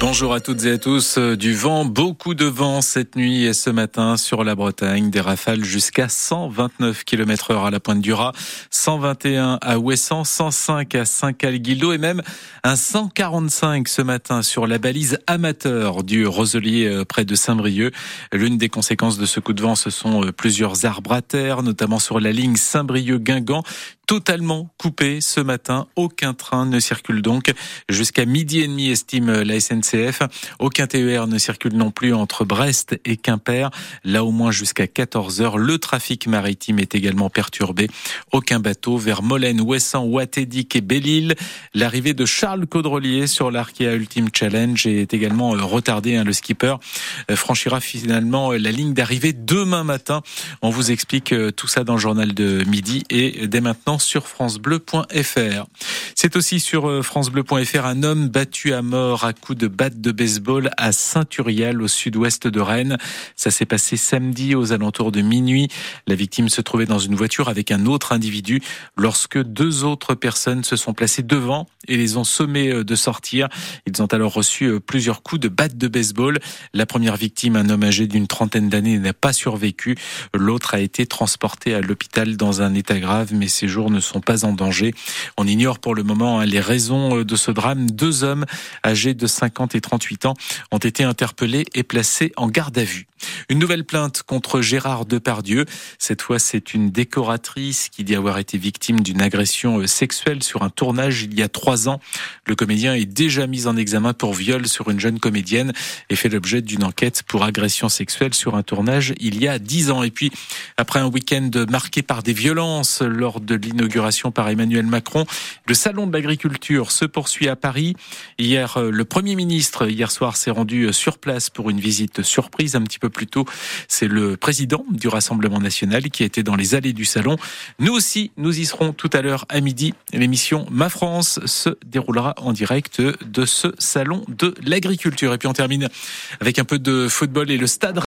Bonjour à toutes et à tous. Euh, du vent, beaucoup de vent cette nuit et ce matin sur la Bretagne. Des rafales jusqu'à 129 km heure à la pointe du Raz, 121 à Ouessant, 105 à Saint-Calguillo et même un 145 ce matin sur la balise amateur du Roselier euh, près de Saint-Brieuc. L'une des conséquences de ce coup de vent, ce sont euh, plusieurs arbres à terre, notamment sur la ligne Saint-Brieuc-Guingamp totalement coupé ce matin. Aucun train ne circule donc jusqu'à midi et demi, estime la SNCF. Aucun TER ne circule non plus entre Brest et Quimper. Là, au moins jusqu'à 14 heures, le trafic maritime est également perturbé. Aucun bateau vers Molène, Ouessant, Ouatédic et Belle-Île. L'arrivée de Charles Caudrelier sur l'Arkea Ultimate Challenge est également euh, retardée. Hein. Le skipper euh, franchira finalement la ligne d'arrivée demain matin. On vous explique euh, tout ça dans le journal de midi et dès maintenant sur francebleu.fr. C'est aussi sur euh, francebleu.fr un homme battu à mort à coups de batte de baseball à Saint-Urial au sud-ouest de Rennes. Ça s'est passé samedi aux alentours de minuit. La victime se trouvait dans une voiture avec un autre individu lorsque deux autres personnes se sont placées devant et les ont sommés euh, de sortir. Ils ont alors reçu euh, plusieurs coups de batte de baseball. La première victime, un homme âgé d'une trentaine d'années, n'a pas survécu. L'autre a été transporté à l'hôpital dans un état grave, mais ses jours ne sont pas en danger. On ignore pour le moment hein, les raisons euh, de ce drame. Deux hommes âgés de 50 et 38 ans ont été interpellés et placés en garde à vue. Une nouvelle plainte contre Gérard Depardieu. Cette fois, c'est une décoratrice qui dit avoir été victime d'une agression euh, sexuelle sur un tournage il y a trois ans. Le comédien est déjà mis en examen pour viol sur une jeune comédienne et fait l'objet d'une enquête pour agression sexuelle sur un tournage il y a dix ans. Et puis, après un week-end marqué par des violences lors de l'inauguration par Emmanuel Macron, le salon de l'agriculture se poursuit à Paris. Hier, euh, le Premier ministre, hier soir, s'est rendu euh, sur place pour une visite surprise un petit peu plus tôt. C'est le président du Rassemblement national qui était dans les allées du salon. Nous aussi, nous y serons tout à l'heure à midi. L'émission Ma France se déroulera en direct de ce salon de l'agriculture. Et puis on termine avec un peu de football et le stade